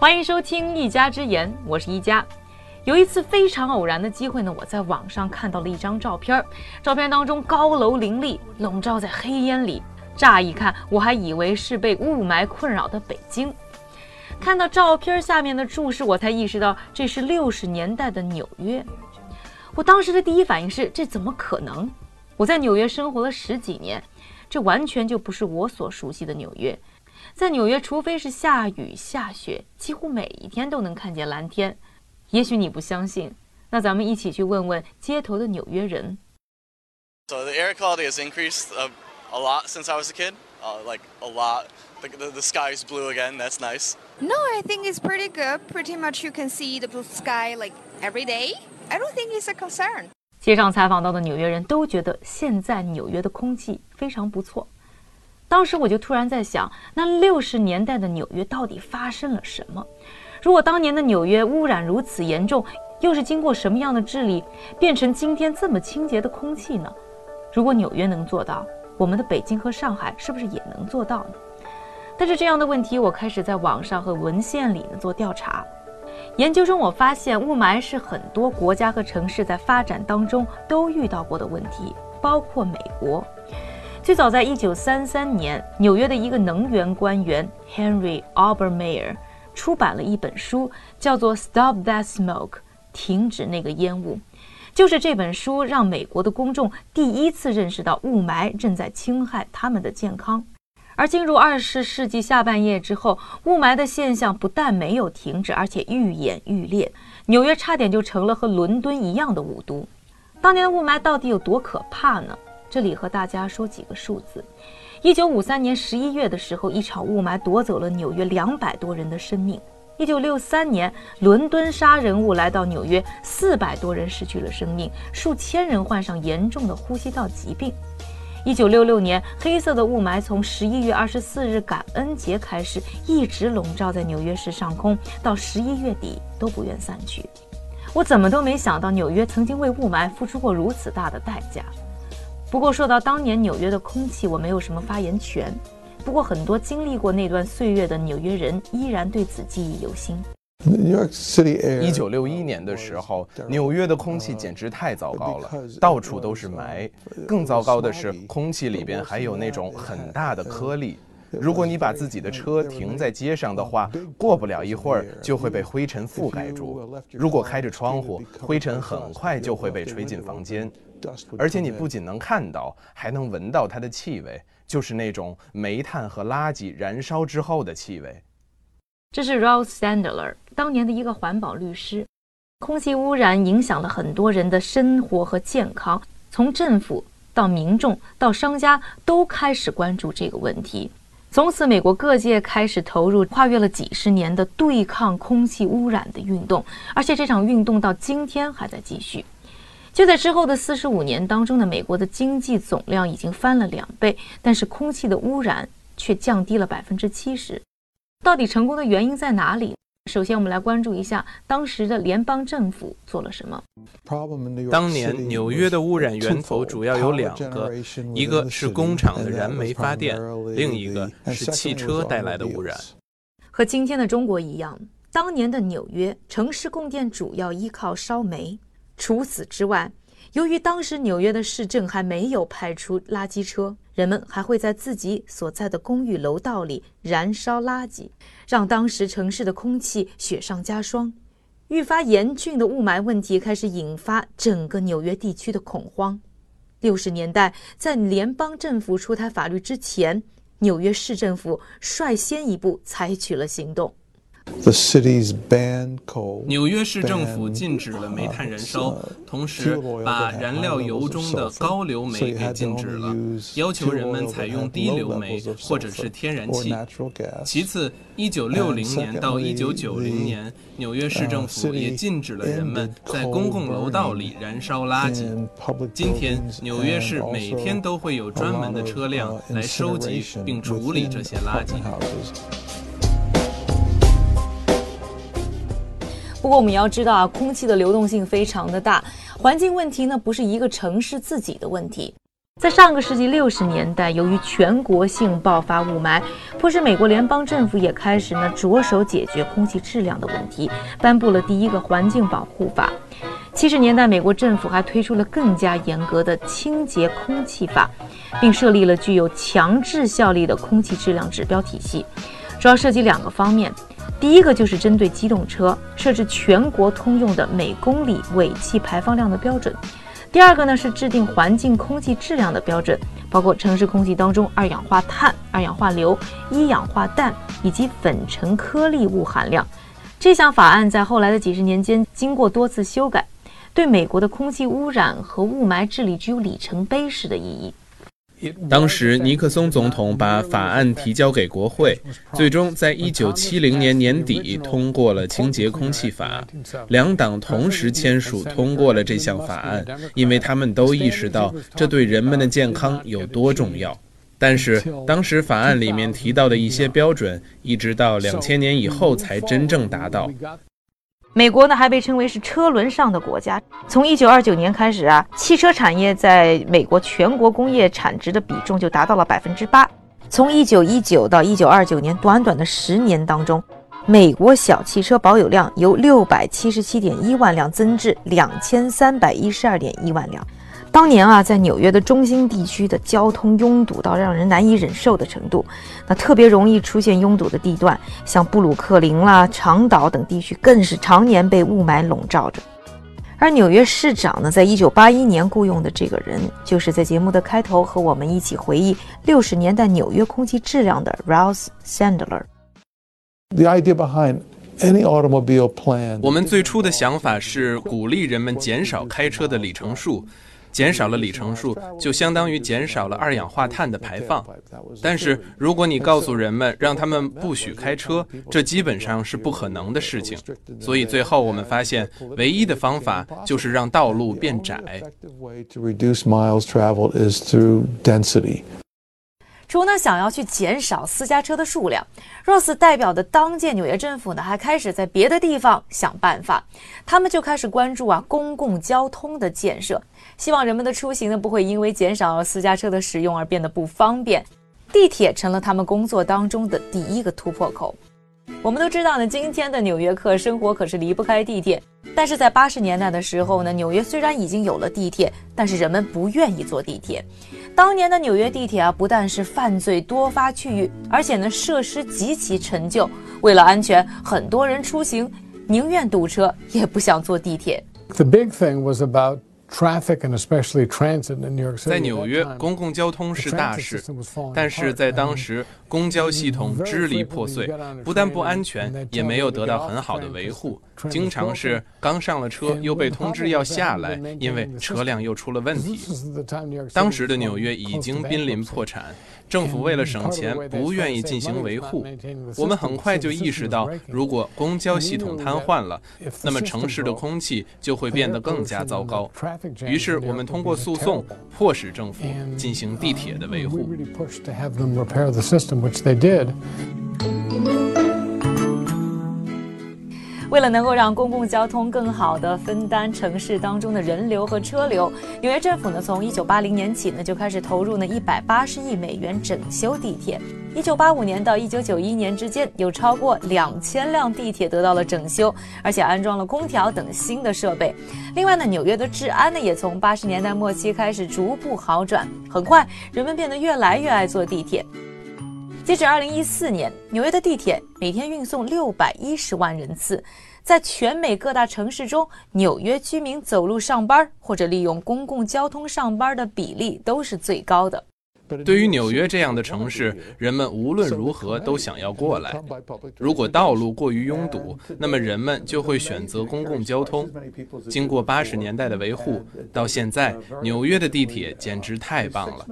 欢迎收听一家之言，我是一家。有一次非常偶然的机会呢，我在网上看到了一张照片，照片当中高楼林立，笼罩在黑烟里。乍一看，我还以为是被雾霾困扰的北京。看到照片下面的注释，我才意识到这是六十年代的纽约。我当时的第一反应是：这怎么可能？我在纽约生活了十几年，这完全就不是我所熟悉的纽约。在纽约，除非是下雨下雪，几乎每一天都能看见蓝天。也许你不相信，那咱们一起去问问街头的纽约人。So the air quality has increased a, a lot since I was a kid, uh, like a lot. The, the, the sky is blue again. That's nice. No, I think it's pretty good. Pretty much you can see the blue sky like every day. I don't think it's a concern. 街上采访到的纽约人都觉得现在纽约的空气非常不错。当时我就突然在想，那六十年代的纽约到底发生了什么？如果当年的纽约污染如此严重，又是经过什么样的治理，变成今天这么清洁的空气呢？如果纽约能做到，我们的北京和上海是不是也能做到呢？但是这样的问题，我开始在网上和文献里呢做调查。研究中，我发现雾霾是很多国家和城市在发展当中都遇到过的问题，包括美国。最早在1933年，纽约的一个能源官员 Henry a u b e r m a y e r 出版了一本书，叫做《Stop That Smoke》，停止那个烟雾。就是这本书让美国的公众第一次认识到雾霾正在侵害他们的健康。而进入二十世纪下半叶之后，雾霾的现象不但没有停止，而且愈演愈烈。纽约差点就成了和伦敦一样的雾都。当年的雾霾到底有多可怕呢？这里和大家说几个数字：一九五三年十一月的时候，一场雾霾夺走了纽约两百多人的生命；一九六三年，伦敦杀人雾来到纽约，四百多人失去了生命，数千人患上严重的呼吸道疾病。一九六六年，黑色的雾霾从十一月二十四日感恩节开始，一直笼罩在纽约市上空，到十一月底都不愿散去。我怎么都没想到，纽约曾经为雾霾付出过如此大的代价。不过，说到当年纽约的空气，我没有什么发言权。不过，很多经历过那段岁月的纽约人依然对此记忆犹新。一九六一年的时候，纽约的空气简直太糟糕了，到处都是霾。更糟糕的是，空气里边还有那种很大的颗粒。如果你把自己的车停在街上的话，过不了一会儿就会被灰尘覆盖住。如果开着窗户，灰尘很快就会被吹进房间。而且你不仅能看到，还能闻到它的气味，就是那种煤炭和垃圾燃烧之后的气味。这是 Rose Sandler，当年的一个环保律师。空气污染影响了很多人的生活和健康，从政府到民众到商家都开始关注这个问题。从此，美国各界开始投入跨越了几十年的对抗空气污染的运动，而且这场运动到今天还在继续。就在之后的四十五年当中呢，美国的经济总量已经翻了两倍，但是空气的污染却降低了百分之七十。到底成功的原因在哪里？首先，我们来关注一下当时的联邦政府做了什么。当年纽约的污染源头主要有两个，一个是工厂的燃煤发电，另一个是汽车带来的污染。和今天的中国一样，当年的纽约城市供电主要依靠烧煤。除此之外，由于当时纽约的市政还没有派出垃圾车，人们还会在自己所在的公寓楼道里燃烧垃圾，让当时城市的空气雪上加霜。愈发严峻的雾霾问题开始引发整个纽约地区的恐慌。六十年代，在联邦政府出台法律之前，纽约市政府率先一步采取了行动。纽约市政府禁止了煤炭燃烧，同时把燃料油中的高硫煤给禁止了，要求人们采用低硫煤或者是天然气。其次，，1960年到1990年，纽约市政府也禁止了人们在公共楼道里燃烧垃圾。今天，纽约市每天都会有专门的车辆来收集并处理这些垃圾。不过我们要知道啊，空气的流动性非常的大，环境问题呢不是一个城市自己的问题。在上个世纪六十年代，由于全国性爆发雾霾，迫使美国联邦政府也开始呢着手解决空气质量的问题，颁布了第一个环境保护法。七十年代，美国政府还推出了更加严格的清洁空气法，并设立了具有强制效力的空气质量指标体系，主要涉及两个方面。第一个就是针对机动车设置全国通用的每公里尾气排放量的标准。第二个呢是制定环境空气质量的标准，包括城市空气当中二氧化碳、二氧化硫、一氧化氮以及粉尘颗粒物含量。这项法案在后来的几十年间经过多次修改，对美国的空气污染和雾霾治理具有里程碑式的意义。当时，尼克松总统把法案提交给国会，最终在一九七零年年底通过了清洁空气法。两党同时签署通过了这项法案，因为他们都意识到这对人们的健康有多重要。但是，当时法案里面提到的一些标准，一直到两千年以后才真正达到。美国呢还被称为是车轮上的国家。从一九二九年开始啊，汽车产业在美国全国工业产值的比重就达到了百分之八。从一九一九到一九二九年，短短的十年当中，美国小汽车保有量由六百七十七点一万辆增至两千三百一十二点一万辆。当年啊，在纽约的中心地区的交通拥堵到让人难以忍受的程度，那特别容易出现拥堵的地段，像布鲁克林啦、长岛等地区，更是常年被雾霾笼罩着。而纽约市长呢，在一九八一年雇佣的这个人，就是在节目的开头和我们一起回忆六十年代纽约空气质量的 Ralph Sandler。The idea behind any automobile plan，我们最初的想法是鼓励人们减少开车的里程数。减少了里程数，就相当于减少了二氧化碳的排放。但是，如果你告诉人们让他们不许开车，这基本上是不可能的事情。所以，最后我们发现，唯一的方法就是让道路变窄。除了想要去减少私家车的数量，Rose 代表的当届纽约政府呢还开始在别的地方想办法，他们就开始关注啊公共交通的建设。希望人们的出行呢不会因为减少私家车的使用而变得不方便，地铁成了他们工作当中的第一个突破口。我们都知道呢，今天的纽约客生活可是离不开地铁。但是在八十年代的时候呢，纽约虽然已经有了地铁，但是人们不愿意坐地铁。当年的纽约地铁啊，不但是犯罪多发区域，而且呢设施极其陈旧。为了安全，很多人出行宁愿堵车也不想坐地铁。The big thing was about. traffic and especially transit in New York City. 在纽约，公共交通是大事，但是在当时，公交系统支离破碎，不但不安全，也没有得到很好的维护，经常是刚上了车又被通知要下来，因为车辆又出了问题。当时的纽约已经濒临破产。政府为了省钱，不愿意进行维护。我们很快就意识到，如果公交系统瘫痪了，那么城市的空气就会变得更加糟糕。于是，我们通过诉讼迫使政府进行地铁的维护。Which they did 为了能够让公共交通更好地分担城市当中的人流和车流，纽约政府呢从一九八零年起呢就开始投入呢一百八十亿美元整修地铁。一九八五年到一九九一年之间，有超过两千辆地铁得到了整修，而且安装了空调等新的设备。另外呢，纽约的治安呢也从八十年代末期开始逐步好转，很快人们变得越来越爱坐地铁。截止二零一四年，纽约的地铁每天运送六百一十万人次，在全美各大城市中，纽约居民走路上班或者利用公共交通上班的比例都是最高的。对于纽约这样的城市，人们无论如何都想要过来。如果道路过于拥堵，那么人们就会选择公共交通。经过八十年代的维护，到现在，纽约的地铁简直太棒了。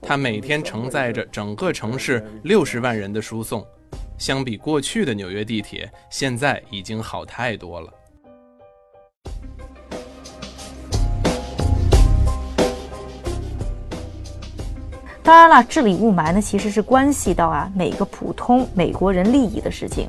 它每天承载着整个城市六十万人的输送，相比过去的纽约地铁，现在已经好太多了。当然了，治理雾霾呢，其实是关系到啊每个普通美国人利益的事情。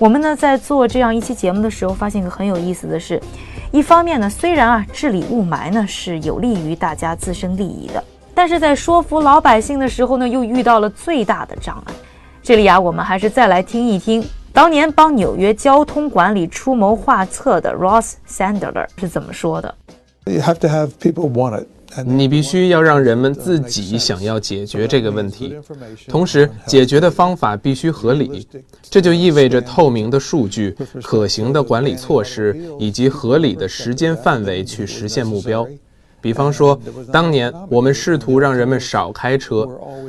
我们呢在做这样一期节目的时候，发现一个很有意思的是，一方面呢，虽然啊治理雾霾呢是有利于大家自身利益的，但是在说服老百姓的时候呢，又遇到了最大的障碍。这里啊，我们还是再来听一听当年帮纽约交通管理出谋划策的 Ross Sandler 是怎么说的。You have to have people want it. 你必须要让人们自己想要解决这个问题，同时解决的方法必须合理。这就意味着透明的数据、可行的管理措施以及合理的时间范围去实现目标。比方说，当年我们试图让人们少开车，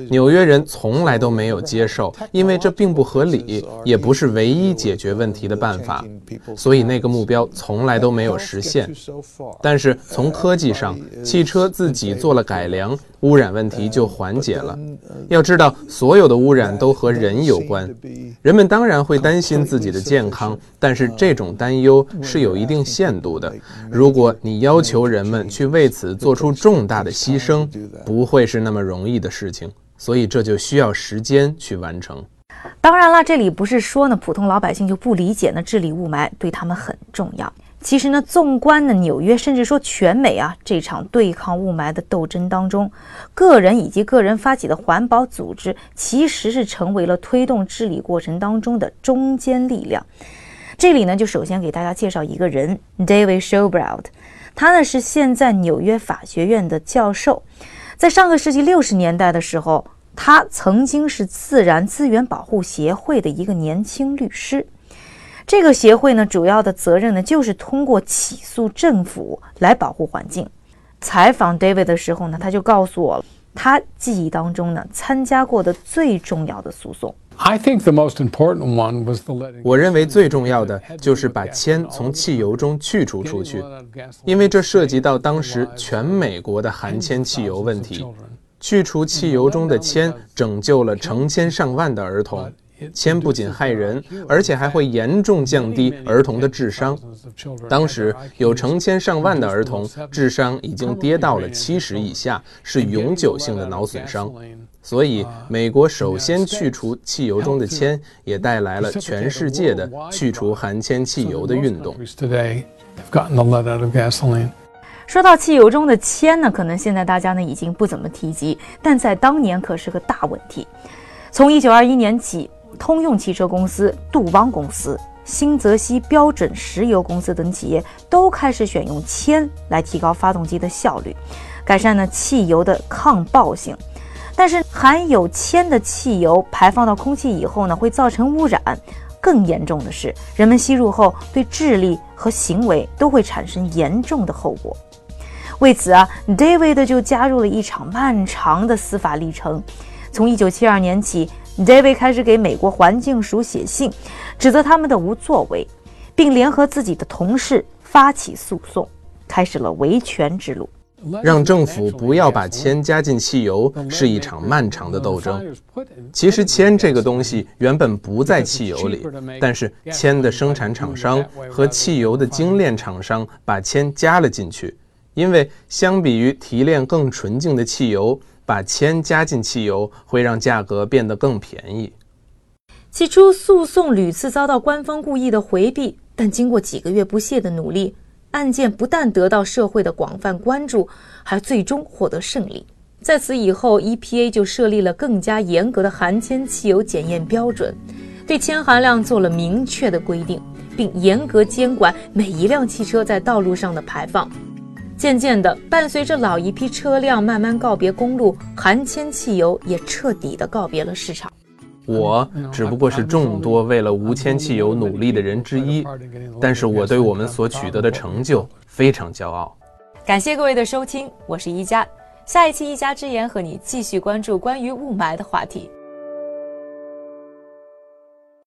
纽约人从来都没有接受，因为这并不合理，也不是唯一解决问题的办法，所以那个目标从来都没有实现。但是从科技上，汽车自己做了改良，污染问题就缓解了。要知道，所有的污染都和人有关，人们当然会担心自己的健康，但是这种担忧是有一定限度的。如果你要求人们去为此，此做出重大的牺牲不会是那么容易的事情，所以这就需要时间去完成。当然了，这里不是说呢普通老百姓就不理解呢治理雾霾对他们很重要。其实呢，纵观呢纽约，甚至说全美啊这场对抗雾霾的斗争当中，个人以及个人发起的环保组织其实是成为了推动治理过程当中的中坚力量。这里呢，就首先给大家介绍一个人，David Showbrow。他呢是现在纽约法学院的教授，在上个世纪六十年代的时候，他曾经是自然资源保护协会的一个年轻律师。这个协会呢，主要的责任呢就是通过起诉政府来保护环境。采访 David 的时候呢，他就告诉我，他记忆当中呢参加过的最重要的诉讼。I think the most important one was the. 我认为最重要的就是把铅从汽油中去除出去，因为这涉及到当时全美国的含铅汽油问题。去除汽油中的铅，拯救了成千上万的儿童。铅不仅害人，而且还会严重降低儿童的智商。当时有成千上万的儿童智商已经跌到了七十以下，是永久性的脑损伤。所以，美国首先去除汽油中的铅，也带来了全世界的去除含铅汽油的运动。说到汽油中的铅呢，可能现在大家呢已经不怎么提及，但在当年可是个大问题。从一九二一年起，通用汽车公司、杜邦公司、新泽西标准石油公司等企业都开始选用铅来提高发动机的效率，改善呢汽油的抗爆性。但是含有铅的汽油排放到空气以后呢，会造成污染。更严重的是，人们吸入后对智力和行为都会产生严重的后果。为此啊，David 就加入了一场漫长的司法历程。从1972年起，David 开始给美国环境署写信，指责他们的无作为，并联合自己的同事发起诉讼，开始了维权之路。让政府不要把铅加进汽油是一场漫长的斗争。其实铅这个东西原本不在汽油里，但是铅的生产厂商和汽油的精炼厂商把铅加了进去，因为相比于提炼更纯净的汽油，把铅加进汽油会让价格变得更便宜。起初，诉讼屡次遭到官方故意的回避，但经过几个月不懈的努力。案件不但得到社会的广泛关注，还最终获得胜利。在此以后，EPA 就设立了更加严格的含铅汽油检验标准，对铅含量做了明确的规定，并严格监管每一辆汽车在道路上的排放。渐渐的，伴随着老一批车辆慢慢告别公路，含铅汽油也彻底的告别了市场。我只不过是众多为了无铅汽油努力的人之一，但是我对我们所取得的成就非常骄傲。感谢各位的收听，我是一加，下一期一加之言和你继续关注关于雾霾的话题。